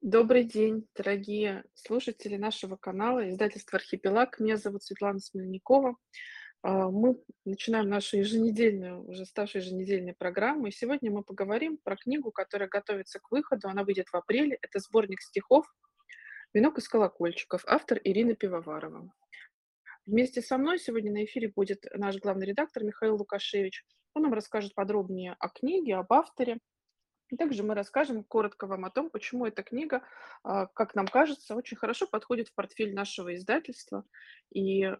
Добрый день, дорогие слушатели нашего канала, издательства «Архипелаг». Меня зовут Светлана Смельникова. А, Мы начинаем нашу еженедельную, уже ставшую еженедельной программу. И сегодня мы поговорим про книгу, которая готовится к выходу. Она выйдет в апреле. Это сборник стихов «Венок из колокольчиков», автор Ирина Пивоварова. Вместе со мной сегодня на эфире будет наш главный редактор Михаил Лукашевич. Он нам расскажет подробнее о книге, об авторе, также мы расскажем коротко вам о том, почему эта книга, а, как нам кажется, очень хорошо подходит в портфель нашего издательства и а,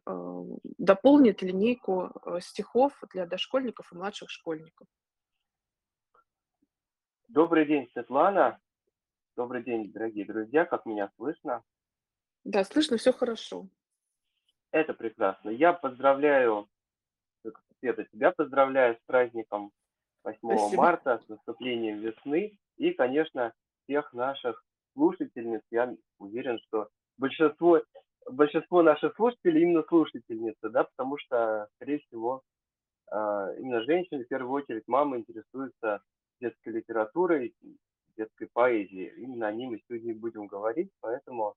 дополнит линейку а, стихов для дошкольников и младших школьников. Добрый день, Светлана. Добрый день, дорогие друзья. Как меня слышно? Да, слышно все хорошо. Это прекрасно. Я поздравляю, э, Света, тебя поздравляю с праздником 8 Спасибо. марта, с наступлением весны. И, конечно, всех наших слушательниц. Я уверен, что большинство, большинство наших слушателей именно слушательницы, да, потому что, скорее всего, а, именно женщины, в первую очередь, мамы интересуются детской литературой, детской поэзией. Именно о ней мы сегодня будем говорить, поэтому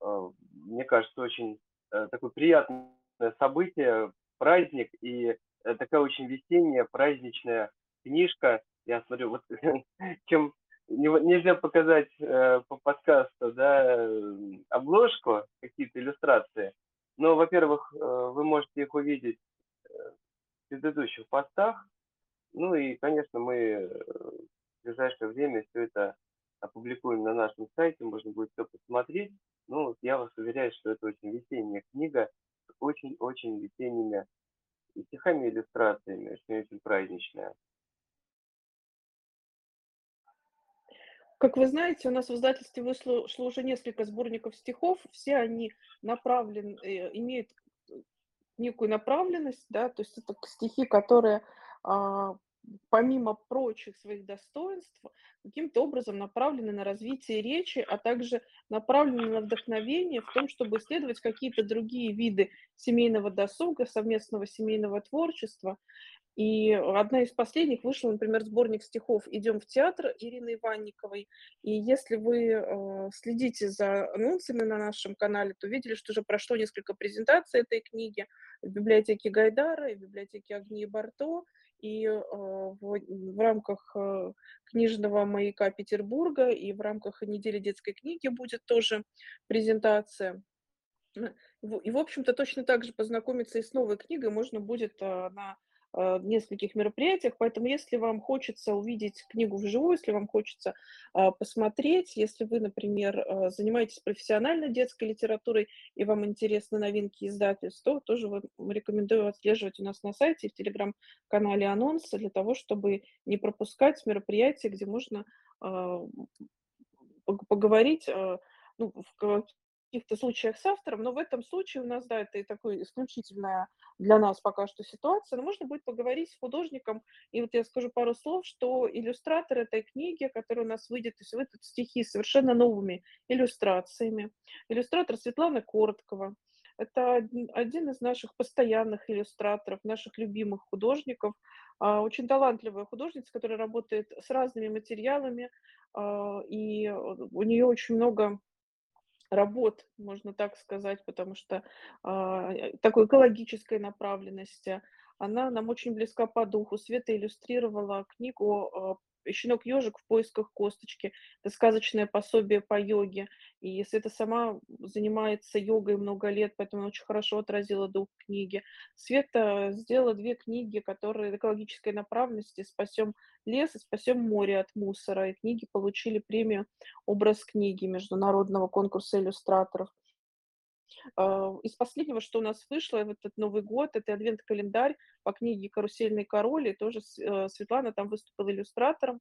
э, мне кажется, очень э, такое приятное событие, праздник и э, такая очень весенняя, праздничная книжка. Я смотрю, вот чем нельзя показать э, по подкасту, да, э, обложку, какие-то иллюстрации. Но, во-первых, э, вы можете их увидеть э, в предыдущих постах. Ну и, конечно, мы э, в ближайшее время все это опубликуем на нашем сайте, можно будет все посмотреть. Ну, я вас уверяю, что это очень весенняя книга с очень-очень весенними стихами, и иллюстрациями, очень-очень праздничная. Как вы знаете, у нас в издательстве вышло шло уже несколько сборников стихов. Все они направлены, э, имеют э, некую направленность, да, то есть это стихи, которые а, помимо прочих своих достоинств, каким-то образом направлены на развитие речи, а также направлены на вдохновение в том, чтобы исследовать какие-то другие виды семейного досуга, совместного семейного творчества. И одна из последних вышла, например, сборник стихов «Идем в театр» Ирины Иванниковой. И если вы э, следите за анонсами на нашем канале, то видели, что уже прошло несколько презентаций этой книги в библиотеке Гайдара и в библиотеке Огни и Барто. И э, в, в рамках э, книжного маяка Петербурга и в рамках недели детской книги будет тоже презентация. И, в общем-то, точно так же познакомиться и с новой книгой можно будет на э, нескольких мероприятиях. Поэтому, если вам хочется увидеть книгу вживую, если вам хочется э, посмотреть, если вы, например, э, занимаетесь профессиональной детской литературой и вам интересны новинки издательств, то тоже вы, рекомендую отслеживать у нас на сайте и в телеграм-канале анонсы для того, чтобы не пропускать мероприятия, где можно поговорить ну, в каких-то случаях с автором, но в этом случае у нас, да, это и такой исключительная для нас пока что ситуация, но можно будет поговорить с художником, и вот я скажу пару слов, что иллюстратор этой книги, которая у нас выйдет, то есть выйдут стихи совершенно новыми иллюстрациями. Иллюстратор Светлана Короткова. Это один из наших постоянных иллюстраторов, наших любимых художников, а, очень талантливая художница, которая работает с разными материалами, а, и у нее очень много работ, можно так сказать, потому что а, э, такой экологической направленности. Она нам очень близка по духу. Света иллюстрировала книгу а, «Щенок-ежик в поисках косточки». Это сказочное пособие по йоге. И Света сама занимается йогой много лет, поэтому она очень хорошо отразила дух книги. Света сделала две книги, которые экологической направленности «Спасем лес» и «Спасем море от мусора». И книги получили премию «Образ книги» международного конкурса иллюстраторов. А, из последнего, что у нас вышло в этот Новый год, это адвент-календарь по книге «Карусельный король», и тоже э, Светлана там выступила иллюстратором.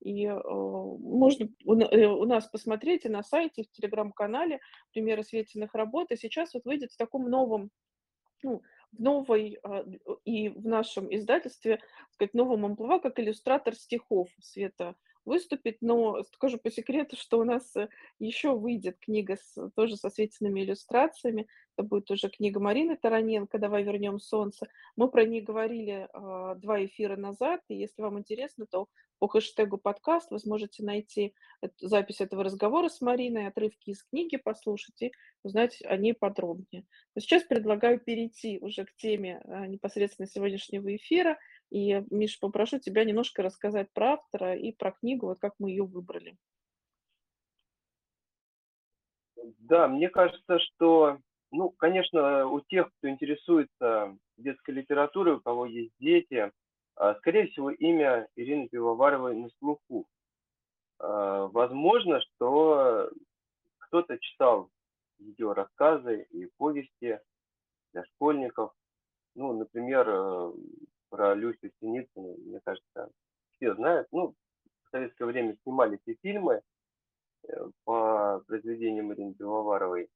И э, можно э, у нас посмотреть и на сайте, и в телеграм-канале примеры Светиных работ. И сейчас вот выйдет в таком новом ну, в новой а, и в нашем издательстве, так сказать, новом амплуа, как иллюстратор стихов Света выступить, но скажу по секрету, что у нас э, еще выйдет книга с, тоже со светленными иллюстрациями. Это будет уже книга Марины Тараненко «Давай вернем солнце». Мы про нее говорили э, два эфира назад, и если вам интересно, то по хэштегу подкаст вы сможете найти запись этого разговора с Мариной, отрывки из книги послушать и узнать о ней подробнее. Но сейчас предлагаю перейти уже к теме а, непосредственно сегодняшнего эфира. И, Миша, попрошу тебя немножко рассказать про автора и про книгу, вот как мы ее выбрали. Да, мне кажется, что, ну, конечно, у тех, кто интересуется детской литературой, у кого есть дети, скорее всего, имя Ирины Пивоваровой на слуху. А, возможно, что кто-то читал ее рассказы и повести для школьников. Ну, например, э, про Люсю Синицыну, мне кажется, все знают. Ну, в советское время снимали эти фильмы э, по произведениям Ирины Пивоваровой.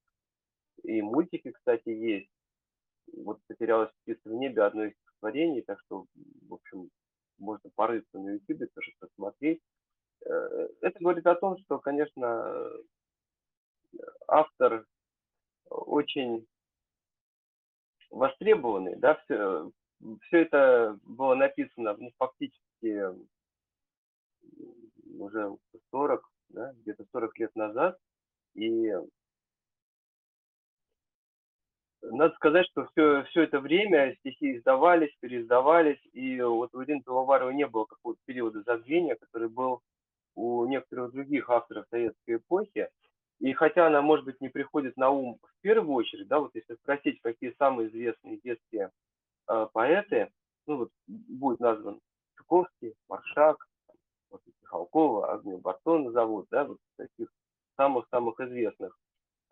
И мультики, кстати, есть. Вот «Потерялась птица в небе» одно из творений, так что, в общем, можно порыться на YouTube, тоже посмотреть. Э, это говорит о том, что, конечно, автор очень востребованный, да, все, все это было написано ну, фактически уже 40, да, где-то 40 лет назад. И надо сказать, что все, все это время стихи издавались, переиздавались, и вот у Ирины Пивоваровой не было какого-то периода забвения, который был у некоторых других авторов советской эпохи. И хотя она, может быть, не приходит на ум в первую очередь, да, вот если спросить, какие самые известные детские э, поэты, ну вот будет назван Чуковский, Маршак, вот, Михалкова, Агнию Барсон назовут, да, вот таких самых-самых известных.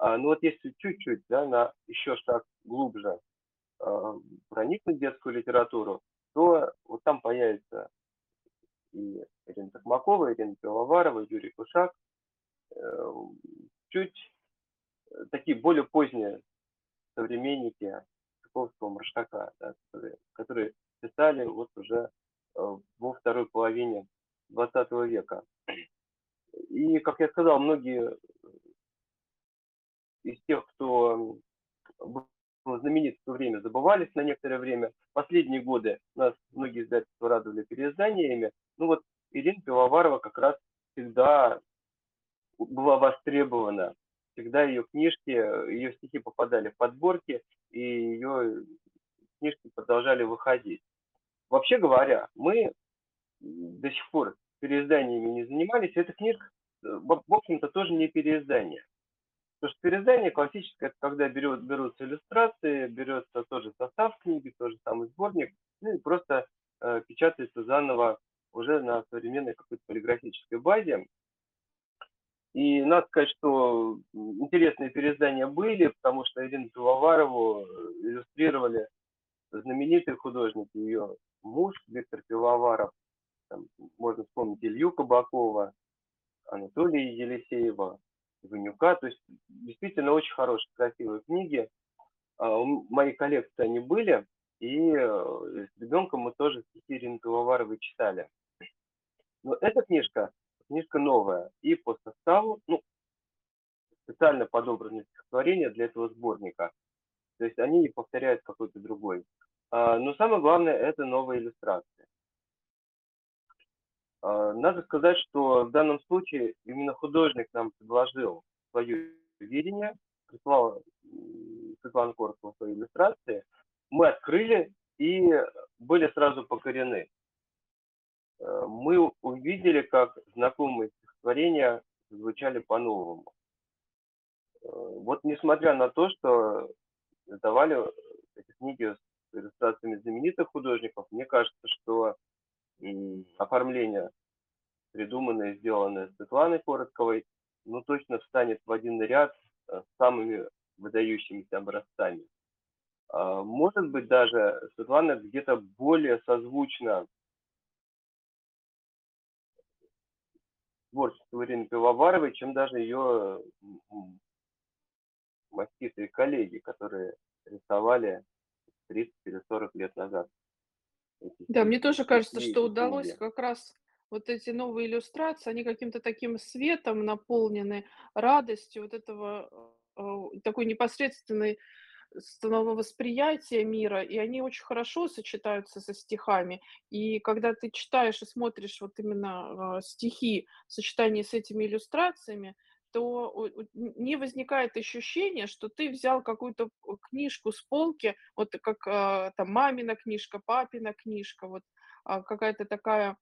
А, ну вот если чуть-чуть, да, на еще шаг глубже э, проникнуть в детскую литературу, то вот там появится и Ирина Токмакова, Ирина Пивоварова, Юрий Кушак, э, чуть э, такие более поздние современники Чуковского, Маршака, да, которые, которые писали вот уже э, во второй половине 20 века. И, как я сказал, многие из тех, кто был знаменит в то время, забывались на некоторое время. Последние годы нас многие издательства радовали переизданиями. Ну вот Ирина Пивоварова как раз всегда была востребована. Всегда ее книжки, ее стихи попадали в подборки, и ее книжки продолжали выходить. Вообще говоря, мы до сих пор переизданиями не занимались. Эта книжка, в общем-то, тоже не переиздание. Потому что переиздание классическое, это когда берет, берутся иллюстрации, берется тоже состав книги, тоже самый сборник, ну и просто э, печатается заново уже на современной какой-то полиграфической базе. И надо сказать, что интересные переиздания были, потому что Ирину Пивоварову э, иллюстрировали знаменитые художники, ее муж Виктор Пивоваров, там, можно вспомнить Илью Кабакова, Анатолия Елисеева, Ванюка. То есть действительно очень хорошие, красивые книги. А, у моей коллекции они были, и э, с ребенком мы тоже стихи Ирины Пивоваровой читали. Но эта книжка книжка новая. И по составу, ну, специально подобраны стихотворения для этого сборника. То есть они не повторяют какой-то другой. А, но самое главное, это новая иллюстрация. А, надо сказать, что в данном случае именно художник нам предложил свое видение, прислал Светлана Корсова свои иллюстрации. Мы открыли и были сразу покорены. Э, мы увидели, как знакомые стихотворения звучали по-новому. Э, вот несмотря на то, что давали эти книги с иллюстрациями знаменитых художников, мне кажется, что оформление, придуманное сделанное Светланой Коротковой, ну точно встанет в один ряд с самыми выдающимися образцами. А, может быть, даже Светлана где-то более созвучна творчеству Ирины Пивоваровой, чем даже ее маститые коллеги, которые рисовали 30 или 40 лет назад. Да, мне тоже кажется, что удалось как раз вот эти новые иллюстрации, они каким-то таким светом наполнены, радостью вот этого, э, такой непосредственной самого восприятия мира, и они очень хорошо сочетаются со стихами. И когда ты читаешь и смотришь вот именно, а, стихи в сочетании с этими иллюстрациями, то не возникает ощущение, что ты взял какую-то к книжку с полки, вот как, а, там мамина книжка, папина книжка, вот, а, какая-то такая,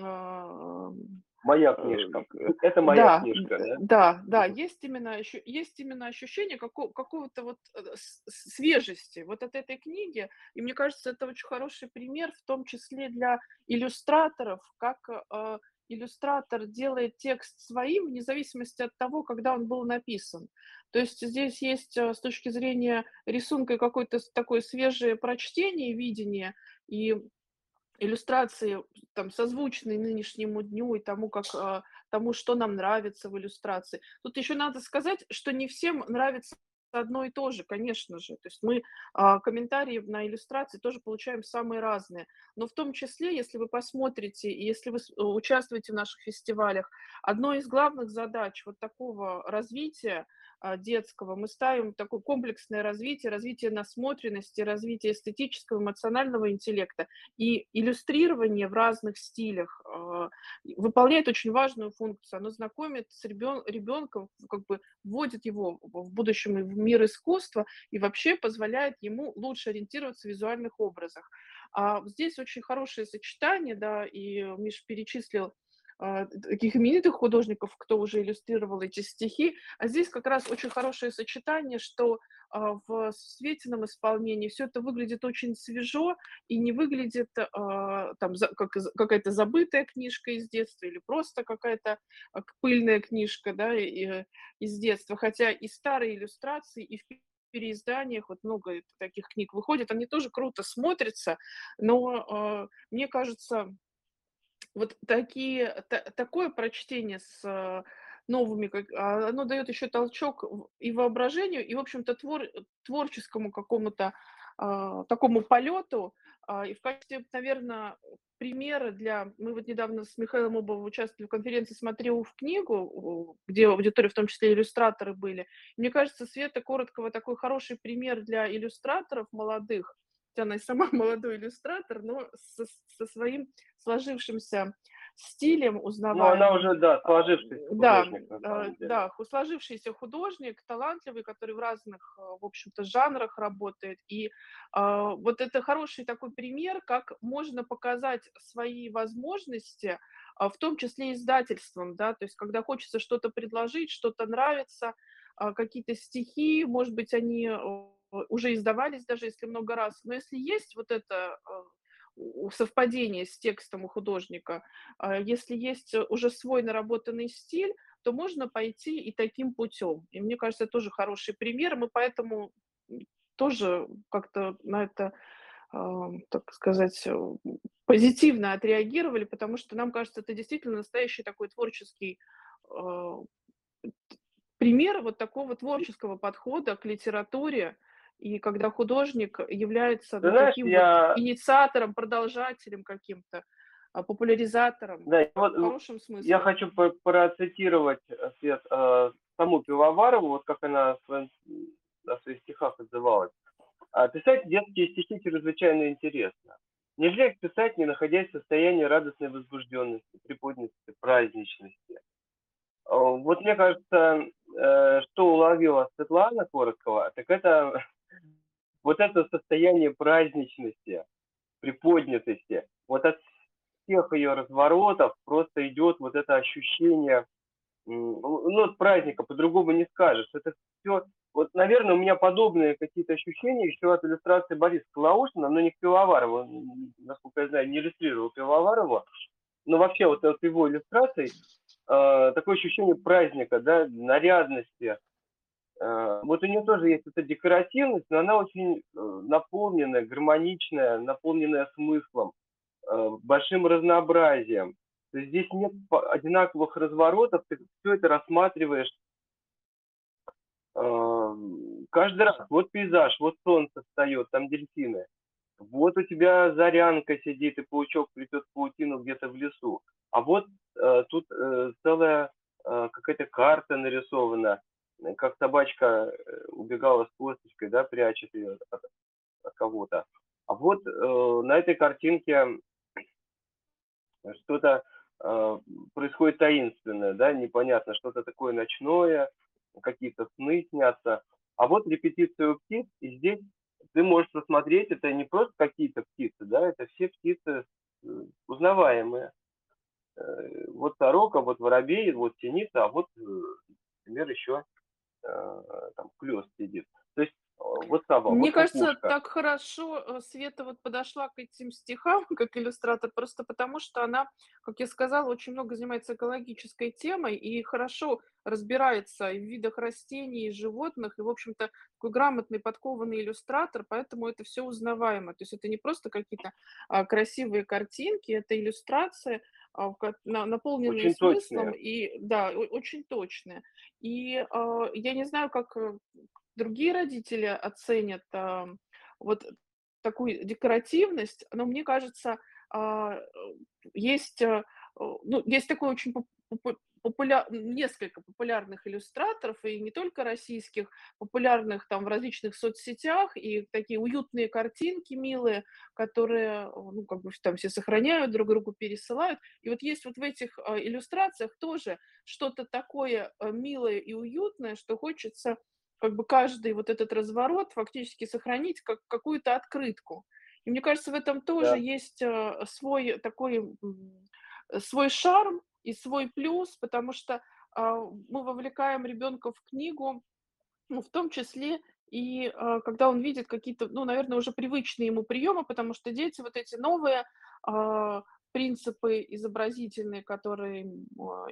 а, Моя э, книжка. Это моя да, книжка, да? да, да, есть именно есть именно ощущение како какого-то вот, э, свежести вот от этой книги. И мне кажется, это очень хороший пример, в том числе для иллюстраторов, как, иллюстратор делает текст своим вне зависимости от того, когда он был написан. То есть здесь есть, а, с точки зрения рисунка какое-то такое свежее прочтение, видение, и иллюстрации там созвучные нынешнему дню и тому, как, а, тому, что нам нравится в иллюстрации. Тут еще надо сказать, что не всем нравится одно и то же, конечно же. То есть мы, а, комментарии на иллюстрации тоже получаем самые разные. Но в том числе, если вы посмотрите и если вы с участвуете в наших фестивалях, одной из главных задач вот такого развития, детского мы ставим такое комплексное развитие, развитие насмотренности, развитие эстетического, эмоционального интеллекта. И иллюстрирование в разных стилях, а, выполняет очень важную функцию. Оно знакомит с ребен ребенком, как бы вводит его в будущем в мир искусства и вообще позволяет ему лучше ориентироваться в визуальных образах. А здесь очень хорошее сочетание, да, и Миша перечислил, а, таких именитых художников, кто уже иллюстрировал эти стихи. А здесь как раз очень хорошее сочетание, что, а, в Светином исполнении всё это выглядит очень свежо и не выглядит, а, там как какая-то забытая книжка из детства или просто какая-то, а, пыльная книжка, да, из детства. Хотя и старые иллюстрации, и в переизданиях вот много таких книг выходит, они тоже круто смотрятся, но, а, мне кажется вот такие та такое прочтение с, э, новыми, а, оно даёт ещё толчок и воображению, и, в общем-то, твор творческому какому-то, а, такому полёту. А, и в качестве, наверно, примера для мы вот недавно с Михаилом Обуховым участвовали в конференции "Смотри в книгу", где в аудитории в том числе иллюстраторы были. Мне кажется, Света Короткова такой хороший пример для иллюстраторов молодых, хотя она и сама молодой иллюстратор, но со со своим сложившимся стилем Ну, она узнаваемым. уже, да, сложившийся да, художник деле. да, ху сложившийся художник, талантливый, который в разных, а, в общем-то, жанрах работает. И, а, вот это хороший такой пример, как можно показать свои возможности, а, в том числе издательством, да. То есть когда хочется что-то предложить, что-то нравится, а, какие-то стихи, может быть, они, э, уже издавались, даже если много раз. Но если есть вот это, а, совпадение с текстом у художника, а, если есть уже свой наработанный стиль, то можно пойти и таким путём. И мне кажется, это тоже хороший пример. Мы поэтому, тоже как-то на это, а, так сказать, э, позитивно отреагировали, потому что нам кажется, это действительно настоящий такой творческий, пример вот такого творческого подхода к литературе. И когда художник является, ну, знаешь, таким вот я инициатором, продолжателем каким-то, а, популяризатором Да, вот, в э, хорошем я смысле. хочу по процитировать, э, Свет, э, саму Пивоварову, вот как она в своем м, о своих стихах отзывалась. А: "Писать детские стихи чрезвычайно интересно. Нельзя их писать, не находясь в состоянии радостной возбужденности, приподнятости, праздничности". А, вот мне кажется, э, что уловила Светлана Короткова, так это вот это состояние праздничности, приподнятости. Вот от всех её разворотов просто идёт вот это ощущение, ну, от праздника, по-другому не скажешь. Это всё вот, наверно, у меня подобные какие-то ощущения ещё от иллюстрации Бориса Калаушина, но не к Пивоварову. Насколько я знаю, не иллюстрировал Пивоварову. Но вообще вот от его иллюстраций, а, такое ощущение праздника, да, нарядности. А, вот у неё тоже есть эта декоративность, но она очень, э, наполненная, гармоничная, наполненная смыслом, э, большим разнообразием. То есть здесь нет одинаковых разворотов, ты всё это рассматриваешь ам, каждый раз. Вот пейзаж, вот солнце встаёт, там дельфины. Вот у тебя зарянка сидит, и паучок плетёт паутину где-то в лесу. А вот, э, тут, э, целая, э, какая-то карта нарисована, как собачка, э, убегала с косточкой да, прячет ее от, от кого-то. А вот э, на этой картинке что-то э, происходит таинственное, да, непонятно, что-то такое ночное, какие-то сны снятся. А вот репетиция у птиц, и здесь ты можешь посмотреть, это не просто какие-то птицы, да, это все птицы э, узнаваемые. Э, вот сорока, вот воробей, вот синица, а вот, э, например, еще там клёс сидит. То есть вот сама, Мне вот кажется, кукушка. так хорошо э, Света вот подошла к этим стихам, как иллюстратор, просто потому что она, как я сказала, очень много занимается экологической темой и хорошо разбирается и в видах растений, и животных, и, в общем-то, такой грамотный, подкованный иллюстратор, поэтому это все узнаваемо. То есть это не просто какие-то а, красивые картинки, это иллюстрации, на, наполненные очень смыслом, точные. и да, очень точные. И а, я не знаю, как э, другие родители оценят а, вот такую декоративность, но мне кажется, а, есть, а, ну, есть такой очень популя... несколько популярных иллюстраторов, и не только российских, популярных там в различных соцсетях, и такие уютные картинки милые, которые, ну, как бы там все сохраняют, друг другу пересылают. И вот есть вот в этих иллюстрациях тоже что-то такое милое и уютное, что хочется как бы каждый вот этот разворот фактически сохранить как какую-то открытку. И мне кажется, в этом тоже да. есть э, свой такой свой шарм и свой плюс, потому что а, мы вовлекаем ребенка в книгу, ну, в том числе и а, когда он видит какие-то, ну, наверное, уже привычные ему приемы, потому что дети вот эти новые а, принципы изобразительные, которые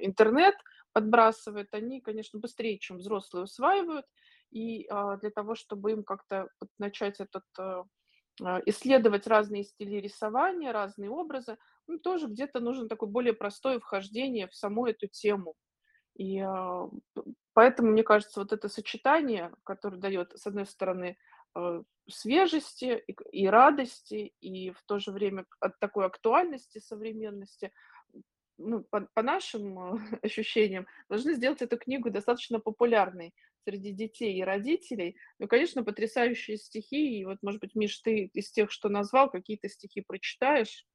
интернет подбрасывает, они, конечно, быстрее, чем взрослые усваивают. И для того, чтобы им как-то начать этот исследовать разные стили рисования, разные образы, ну, тоже где-то нужно такое более простое вхождение в саму эту тему. И а, поэтому, мне кажется, вот это сочетание, которое дает, с одной стороны, э, свежести и радости, и в то же время от такой актуальности, современности, ну, по, по нашим ощущениям, должны сделать эту книгу достаточно популярной среди детей и родителей. Ну, конечно, потрясающие стихи. И вот, может быть, Миш, ты из тех, что назвал, какие-то стихи прочитаешь?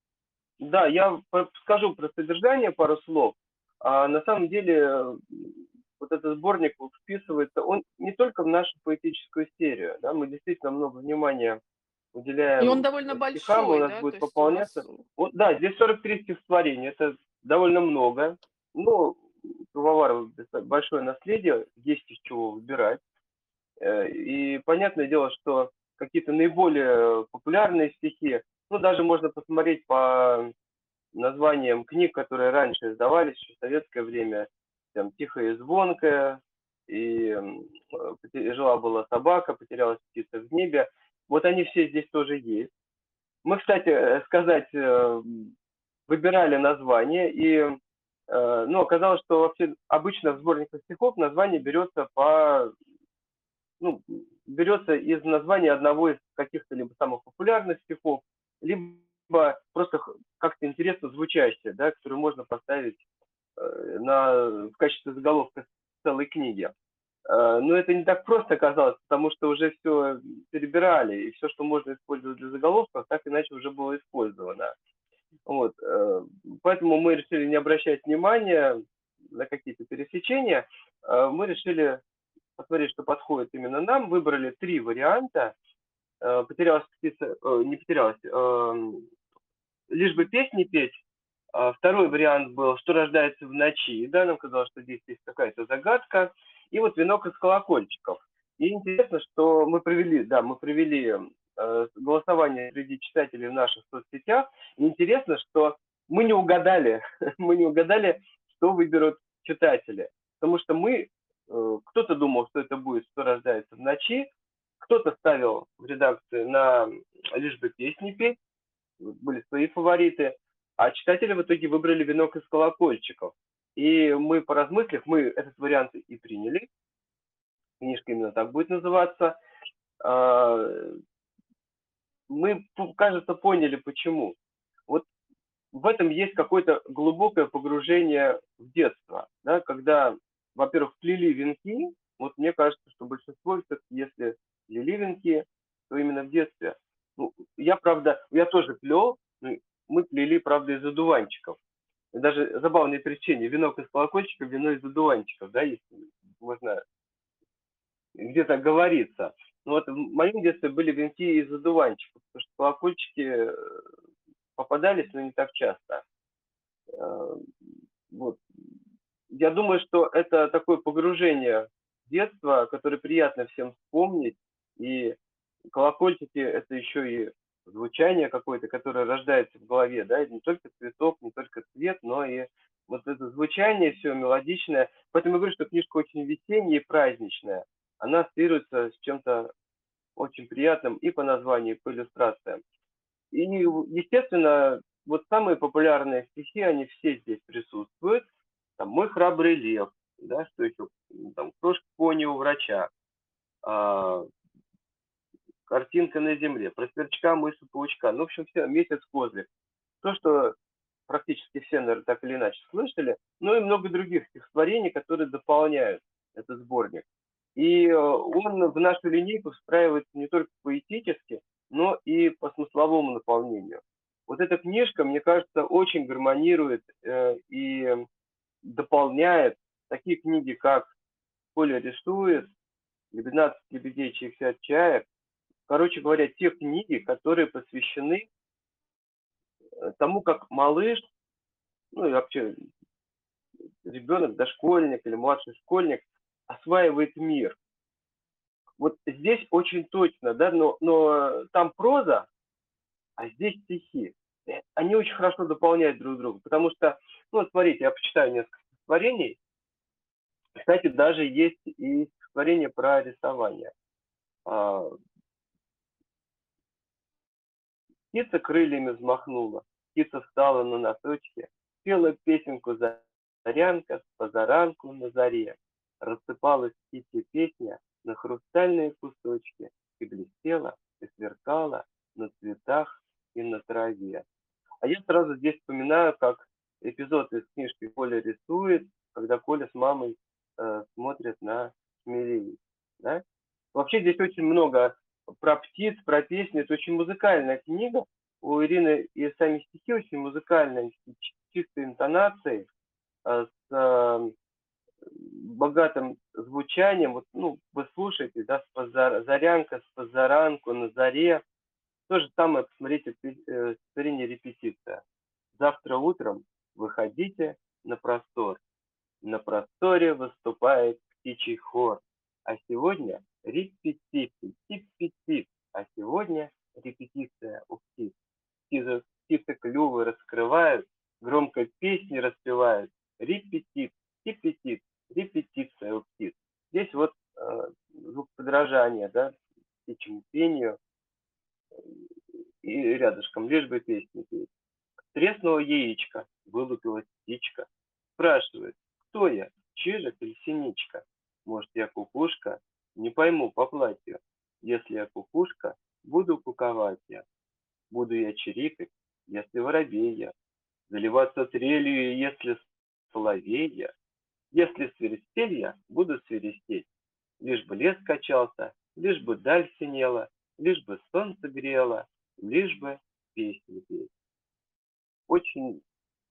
Да, я скажу про содержание пару слов. А на самом деле вот этот сборник вписывается, он не только в нашу поэтическую серию, да, мы действительно много внимания уделяем. И он довольно стихам, большой, у нас да? будет пополняться. Нас... Вот, да, здесь 43 стихотворения, это довольно много. Но Пивоваров большое наследие, есть из чего выбирать. Э, и понятное дело, что какие-то наиболее популярные стихи, ну, даже можно посмотреть по названиям книг, которые раньше издавались в советское время, там «Тихая и звонкая», и «Жила-была собака», «Потерялась птица в небе». Вот они все здесь тоже есть. Мы, кстати, э, сказать, э, выбирали название, и Э, ну, оказалось, что вообще обычно в сборниках стихов название берется по, ну, берется из названия одного из каких-то либо самых популярных стихов, либо просто как-то интересно звучащее, да, которое можно поставить э, на, в качестве заголовка целой книги. Э, но это не так просто оказалось, потому что уже все перебирали, и все, что можно использовать для заголовков, так иначе уже было использовано. Вот, э, поэтому мы решили не обращать внимания на какие-то пересечения. Э, мы решили посмотреть, что подходит именно нам. Выбрали три варианта. Э, потерялась птица, не потерялась, лишь бы песни петь. Второй вариант был, что рождается в ночи. Да, нам казалось, что здесь есть какая-то загадка. И вот венок из колокольчиков. И интересно, что мы провели, да, мы провели голосование среди читателей в наших соцсетях. И интересно, что мы не угадали, мы не угадали, что выберут читатели. Потому что мы, э, кто-то думал, что это будет «Что рождается в ночи», кто-то ставил в редакции на «Лишь бы песни петь», были свои фавориты, а читатели в итоге выбрали «Венок из колокольчиков». И мы, поразмыслив, мы этот вариант и приняли. Книжка именно так будет называться. Мы, кажется, поняли почему. Вот в этом есть какое-то глубокое погружение в детство, да, когда, во-первых, плели венки, вот мне кажется, что большинство, если плели венки, то именно в детстве. Ну, я, правда, я тоже плел, мы плели, правда, из одуванчиков. Даже забавное перечение. Венок из колокольчиков, вино из одуванчиков, да, если можно где-то говорится. Ну вот в моем детстве были венки из одуванчиков, потому что колокольчики э, попадались, но не так часто. Э, вот. Я думаю, что это такое погружение в детство, которое приятно всем вспомнить. И колокольчики – это еще и звучание какое-то, которое рождается в голове, да, не только цветок, не только цвет, но и вот это звучание все мелодичное. Поэтому я говорю, что книжка очень весенняя и праздничная. Она ассоциируется с чем-то очень приятным и по названию, и по иллюстрациям. И, естественно, вот самые популярные стихи, они все здесь присутствуют. Там «Мой храбрый лев», да, что еще, там «Крошка пони у врача», а, картинка на земле, про сверчка, мыши, паучка. Ну, в общем, все, месяц козлик. То, что практически все, наверное, так или иначе слышали, ну и много других стихотворений, которые дополняют этот сборник. И э, он в нашу линейку встраивается не только поэтически, но и по смысловому наполнению. Вот эта книжка, мне кажется, очень гармонирует э, и дополняет такие книги, как «Коля рисует», «12 лебедей, чайся чаек», короче говоря, те книги, которые посвящены э, тому, как малыш, ну и вообще ребенок, дошкольник или младший школьник осваивает мир. Вот здесь очень точно, да, но, но там проза, а здесь стихи. Э, они очень хорошо дополняют друг друга, потому что, ну, вот смотрите, я почитаю несколько стихотворений. Кстати, даже есть и стихотворение про рисование. А, Птица крыльями взмахнула, птица встала на носочки, пела песенку зарянка с позаранку на заре. Рассыпалась птичья песня на хрустальные кусочки и блестела, и сверкала на цветах и на траве. А я сразу здесь вспоминаю, как эпизод из книжки Коля рисует, когда Коля с мамой э, смотрят на Смелевич. Да? Вообще здесь очень много про птиц, про песни. Это очень музыкальная книга. У Ирины и сами стихи очень музыкальные, с чистой интонацией, а, с э, богатым звучанием. Вот, ну, вы слушаете, да, с позар... зарянка, позаранку, на заре. То же самое, посмотрите, э, стихотворение репетиция. Завтра утром выходите на простор. На просторе выступает птичий хор. А сегодня репетиции, тип-тип, а сегодня репетиция у птиц. Птицы, птицы клювы раскрывают, громко песни распевают. Репетит, тип-тип, репетиция у птиц. Здесь вот э, звук подражания, да, птичьему пению и рядышком, лишь бы песни петь. Треснуло яичко, вылупилась птичка. Спрашивает, кто я, чижик или синичка? Может, я кукушка, не пойму по платью. Если я кукушка, буду куковать я. Буду я чирикать, если воробей я. Заливаться трелью, если соловей я. Если свиристель я, буду свиристеть. Лишь бы лес качался, лишь бы даль синела, лишь бы солнце грело, лишь бы песни петь. Очень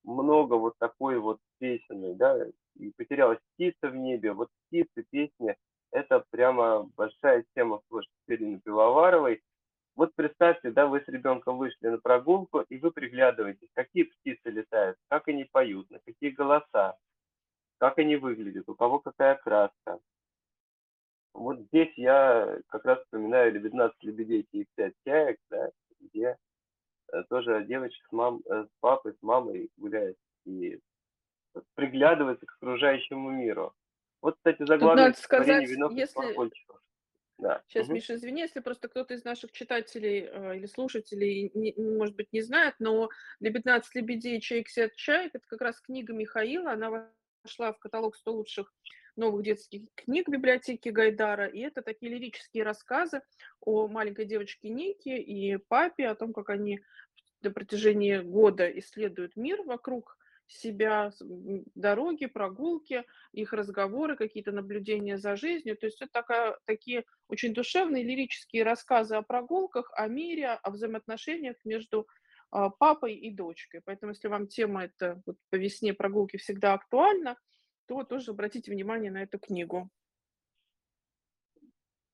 много вот такой вот песенной, да, и потерялась птица в небе, вот птицы, песни, это прямо большая тема творчества Ирины Пивоваровой. Вот представьте, да, вы с ребенком вышли на прогулку, и вы приглядываетесь, какие птицы летают, как они поют, на какие голоса, как они выглядят, у кого какая краска. Вот здесь я как раз вспоминаю 19 лебедей и 5 чаек, да, где э, тоже девочка с, мам, э, с папой, с мамой гуляет и приглядывается к окружающему миру. Вот, кстати, заглавие надо сказать, винов если... Да. Сейчас, угу. Миша, извини, если просто кто-то из наших читателей э, или слушателей, не, может быть, не знает, но для 15 лебедей чайк сят чайк» — это как раз книга Михаила, она вошла в каталог 100 лучших новых детских книг библиотеки Гайдара, и это такие лирические рассказы о маленькой девочке Нике и папе, о том, как они на протяжении года исследуют мир вокруг себя, дороги, прогулки, их разговоры, какие-то наблюдения за жизнью. То есть это такая, такие очень душевные лирические рассказы о прогулках, о мире, о взаимоотношениях между папой и дочкой. Поэтому если вам тема эта вот, по весне прогулки всегда актуальна, то тоже обратите внимание на эту книгу.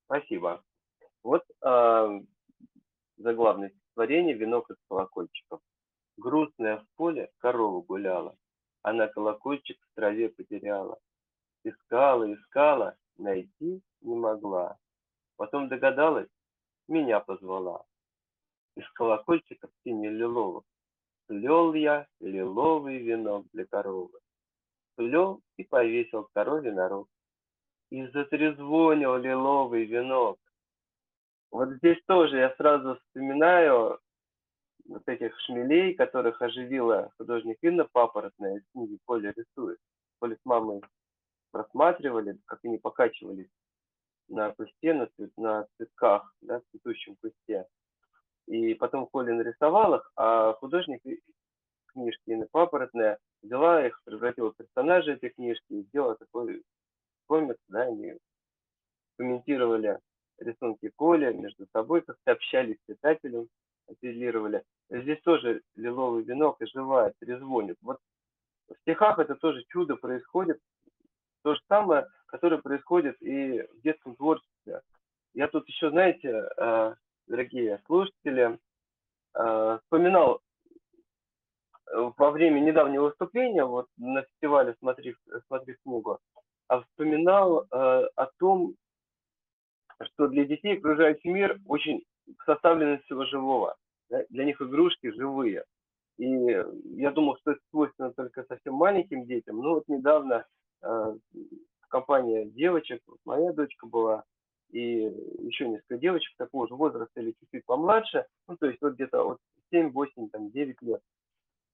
Спасибо. Вот э, заглавное стихотворение «Венок из колокольчиков». Грустная в поле корова гуляла, Она колокольчик в траве потеряла. Искала, искала, найти не могла. Потом догадалась, меня позвала. Из колокольчиков сине-лиловых Плел я лиловый венок для коровы. Плел и повесил корове на рог. И затрезвонил лиловый венок. Вот здесь тоже я сразу вспоминаю вот этих шмелей, которых оживила художник Инна Папоротная из книги «Коля рисует». Коля с мамой просматривали, как они покачивались на кусте, на, цвет, на цветках, да, цветущем кусте. И потом Коля нарисовал их, а художник книжки Инна Папоротная взяла их, превратила в персонажей этой книжки и сделала такой комикс, да, они комментировали рисунки Коля между собой, как-то общались с читателем, апеллировали. Здесь тоже лиловый венок оживает, трезвонит. Вот в стихах это тоже чудо происходит, то же самое, которое происходит и в детском творчестве. Я тут еще, знаете, э, дорогие слушатели, э, вспоминал э, во время недавнего выступления вот на фестивале «Смотри, смотри книгу», а вспоминал о том, что для детей окружающий мир очень составлен из всего живого. Для них игрушки живые. И я думал, что это свойственно только совсем маленьким детям. Но вот недавно э, компания девочек, вот моя дочка была, и еще несколько девочек такого же возраста или чуть-чуть помладше, ну то есть вот где-то вот 7, 8, там, 9 лет,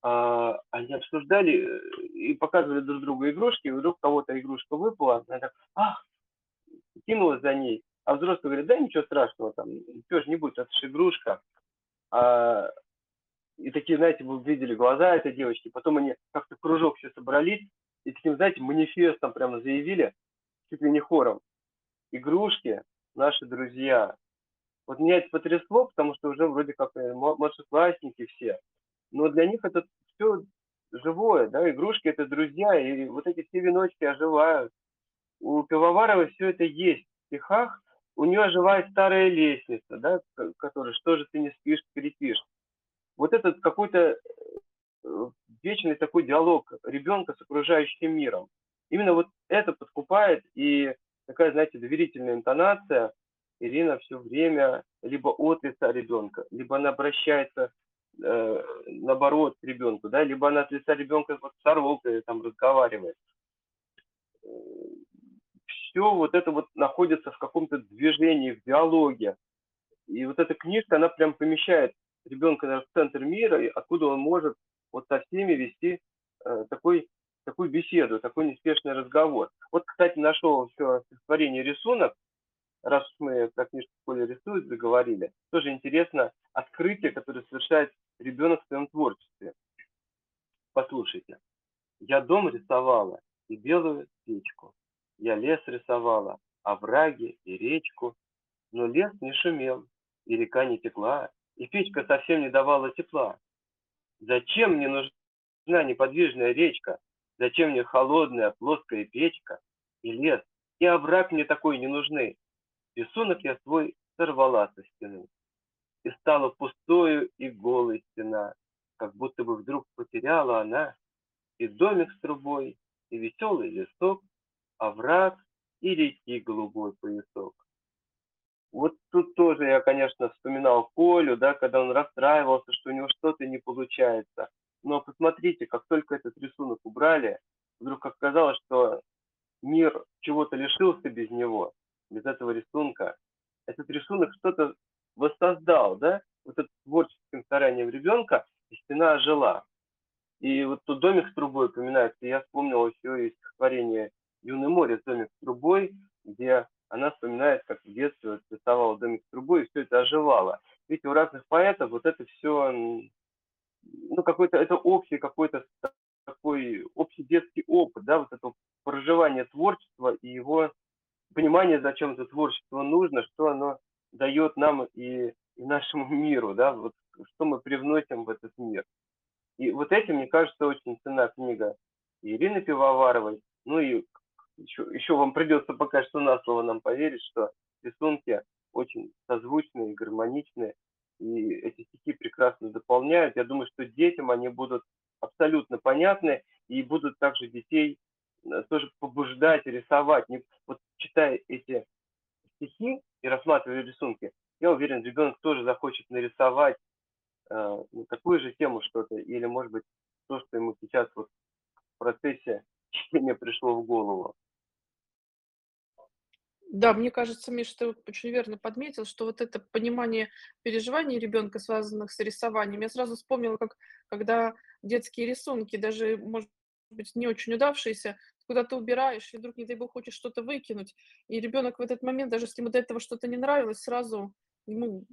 а, они обсуждали э, и показывали друг другу игрушки, и вдруг кого-то игрушка выпала, она так, ах, кинулась за ней, а взрослый говорит, да ничего страшного, там, ничего же не будет, это же игрушка. А, и такие, знаете, вы видели глаза этой девочки, потом они как-то кружок все собрались, и таким, знаете, манифестом прямо заявили, чуть ли не хором, игрушки наши друзья. Вот меня это потрясло, потому что уже вроде как э, младшеклассники все, но для них это все живое, да, игрушки это друзья, и вот эти все веночки оживают. У Пивоварова все это есть в стихах, у нее оживает старая лестница, да, которая «что же ты не спишь, скрипишь». Вот этот какой-то э, вечный такой диалог ребенка с окружающим миром. Именно вот это подкупает, и такая, знаете, доверительная интонация. Ирина все время либо от лица ребенка, либо она обращается э, наоборот к ребенку, да, либо она от лица ребенка вот сорокой там разговаривает все вот это вот находится в каком-то движении, в диалоге. И вот эта книжка, она прям помещает ребенка в центр мира, откуда он может вот со всеми вести э, такой, такую беседу, такой неспешный разговор. Вот, кстати, нашел еще стихотворение рисунок, раз уж мы про книжку в школе рисуют, заговорили, тоже интересно открытие, которое совершает ребенок в своем творчестве. Послушайте. Я дом рисовала и белую печку. Я лес рисовала, овраги и речку, но лес не шумел, и река не текла, и печка совсем не давала тепла. Зачем мне нужна неподвижная речка? Зачем мне холодная плоская печка? И лес, и овраг мне такой не нужны. Рисунок я свой сорвала со стены. И стала пустою и голой стена, как будто бы вдруг потеряла она и домик с трубой, и веселый лесок, овраг и реки голубой поясок. Вот тут тоже я, конечно, вспоминал Колю, да, когда он расстраивался, что у него что-то не получается. Но посмотрите, как только этот рисунок убрали, вдруг оказалось, что мир чего-то лишился без него, без этого рисунка. Этот рисунок что-то воссоздал, да, вот это творческим старанием ребенка, и стена ожила. И вот тут домик с трубой упоминается, я вспомнил еще из стихотворения юный море домик с трубой, где она вспоминает, как в детстве вот, рисовала домик с трубой, и все это оживало. Видите, у разных поэтов вот это все, ну, какой-то, это общий какой-то такой проживание творчества и его понимание, зачем это творчество нужно, что оно дает нам и, и нашему миру, да, вот что мы привносим в этот мир. И вот этим, мне кажется, очень цена книга Ирины Пивоваровой. Ну и еще, еще вам придется пока что на слово нам поверить, что рисунки очень созвучные, гармоничные, и эти стихи прекрасно дополняют. Я думаю, что детям они будут абсолютно понятны и будут также детей э, тоже побуждать рисовать. Вот читая эти стихи и рассматривая рисунки, я уверен, ребенок тоже захочет нарисовать э, ну, такую же тему что-то, или, может быть, то, что ему сейчас вот в процессе чтения пришло в голову. Да, мне кажется, Миша, ты очень верно подметил, что вот это понимание переживаний ребенка, связанных с рисованием, я сразу вспомнила, как когда детские рисунки, даже, может быть, не очень удавшиеся, куда ты убираешь, и вдруг, не дай бог, хочешь что-то выкинуть, и ребенок в этот момент, даже если ему до этого что-то не нравилось, сразу ему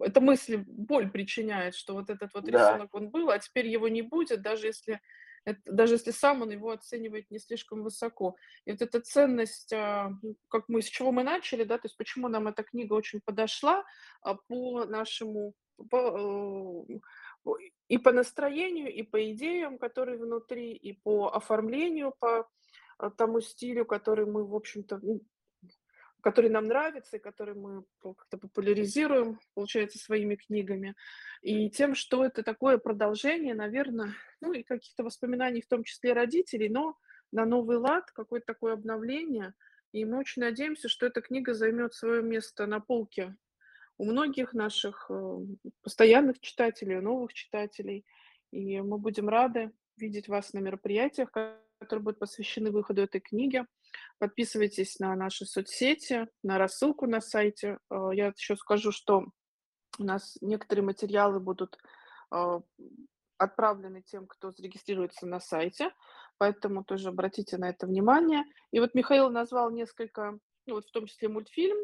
эта мысль боль причиняет, что вот этот вот Да. рисунок он был, а теперь его не будет, даже если это, даже если сам он его оценивает не слишком высоко. И вот эта ценность, а, ну, как мы, с чего мы начали, да, то есть почему нам эта книга очень подошла а, по нашему, по, э, и по настроению, и по идеям, которые внутри, и по оформлению, по а, тому стилю, который мы, в общем-то, ну, который нам нравится и который мы как-то популяризируем, получается, своими книгами, и тем, что это такое продолжение, наверное, ну и каких-то воспоминаний, в том числе родителей, но на новый лад, какое-то такое обновление. И мы очень надеемся, что эта книга займет свое место на полке у многих наших э, постоянных читателей, новых читателей. И мы будем рады видеть вас на мероприятиях, которые будут посвящены выходу этой книги. Подписывайтесь на наши соцсети, на рассылку на сайте. Э, я еще скажу, что у нас некоторые материалы будут э, отправлены тем, кто зарегистрируется на сайте, поэтому тоже обратите на это внимание. И вот Михаил назвал несколько, ну вот в том числе мультфильм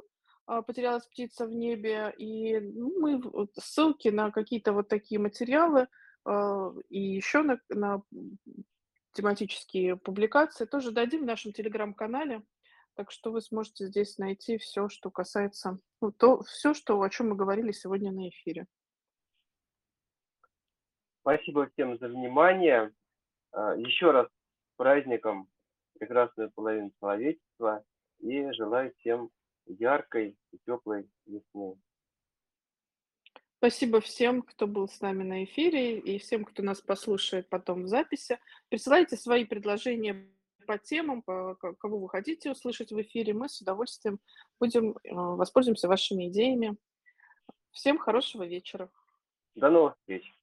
э, «Потерялась птица в небе», и ну, мы ссылки на какие-то вот такие материалы и еще на, на тематические публикации тоже дадим в нашем телеграм-канале. Так что вы сможете здесь найти все, что касается, ну, то, все, что, о чем мы говорили сегодня на эфире. Спасибо всем за внимание. А, Еще раз с праздником прекрасную половину человечества и желаю всем яркой и теплой весны. Спасибо всем, кто был с нами на эфире, и всем, кто нас послушает потом в записи. Присылайте свои предложения по темам, по, кого вы хотите услышать в эфире. Мы с удовольствием будем, э, воспользуемся вашими идеями. Всем хорошего вечера. До новых встреч.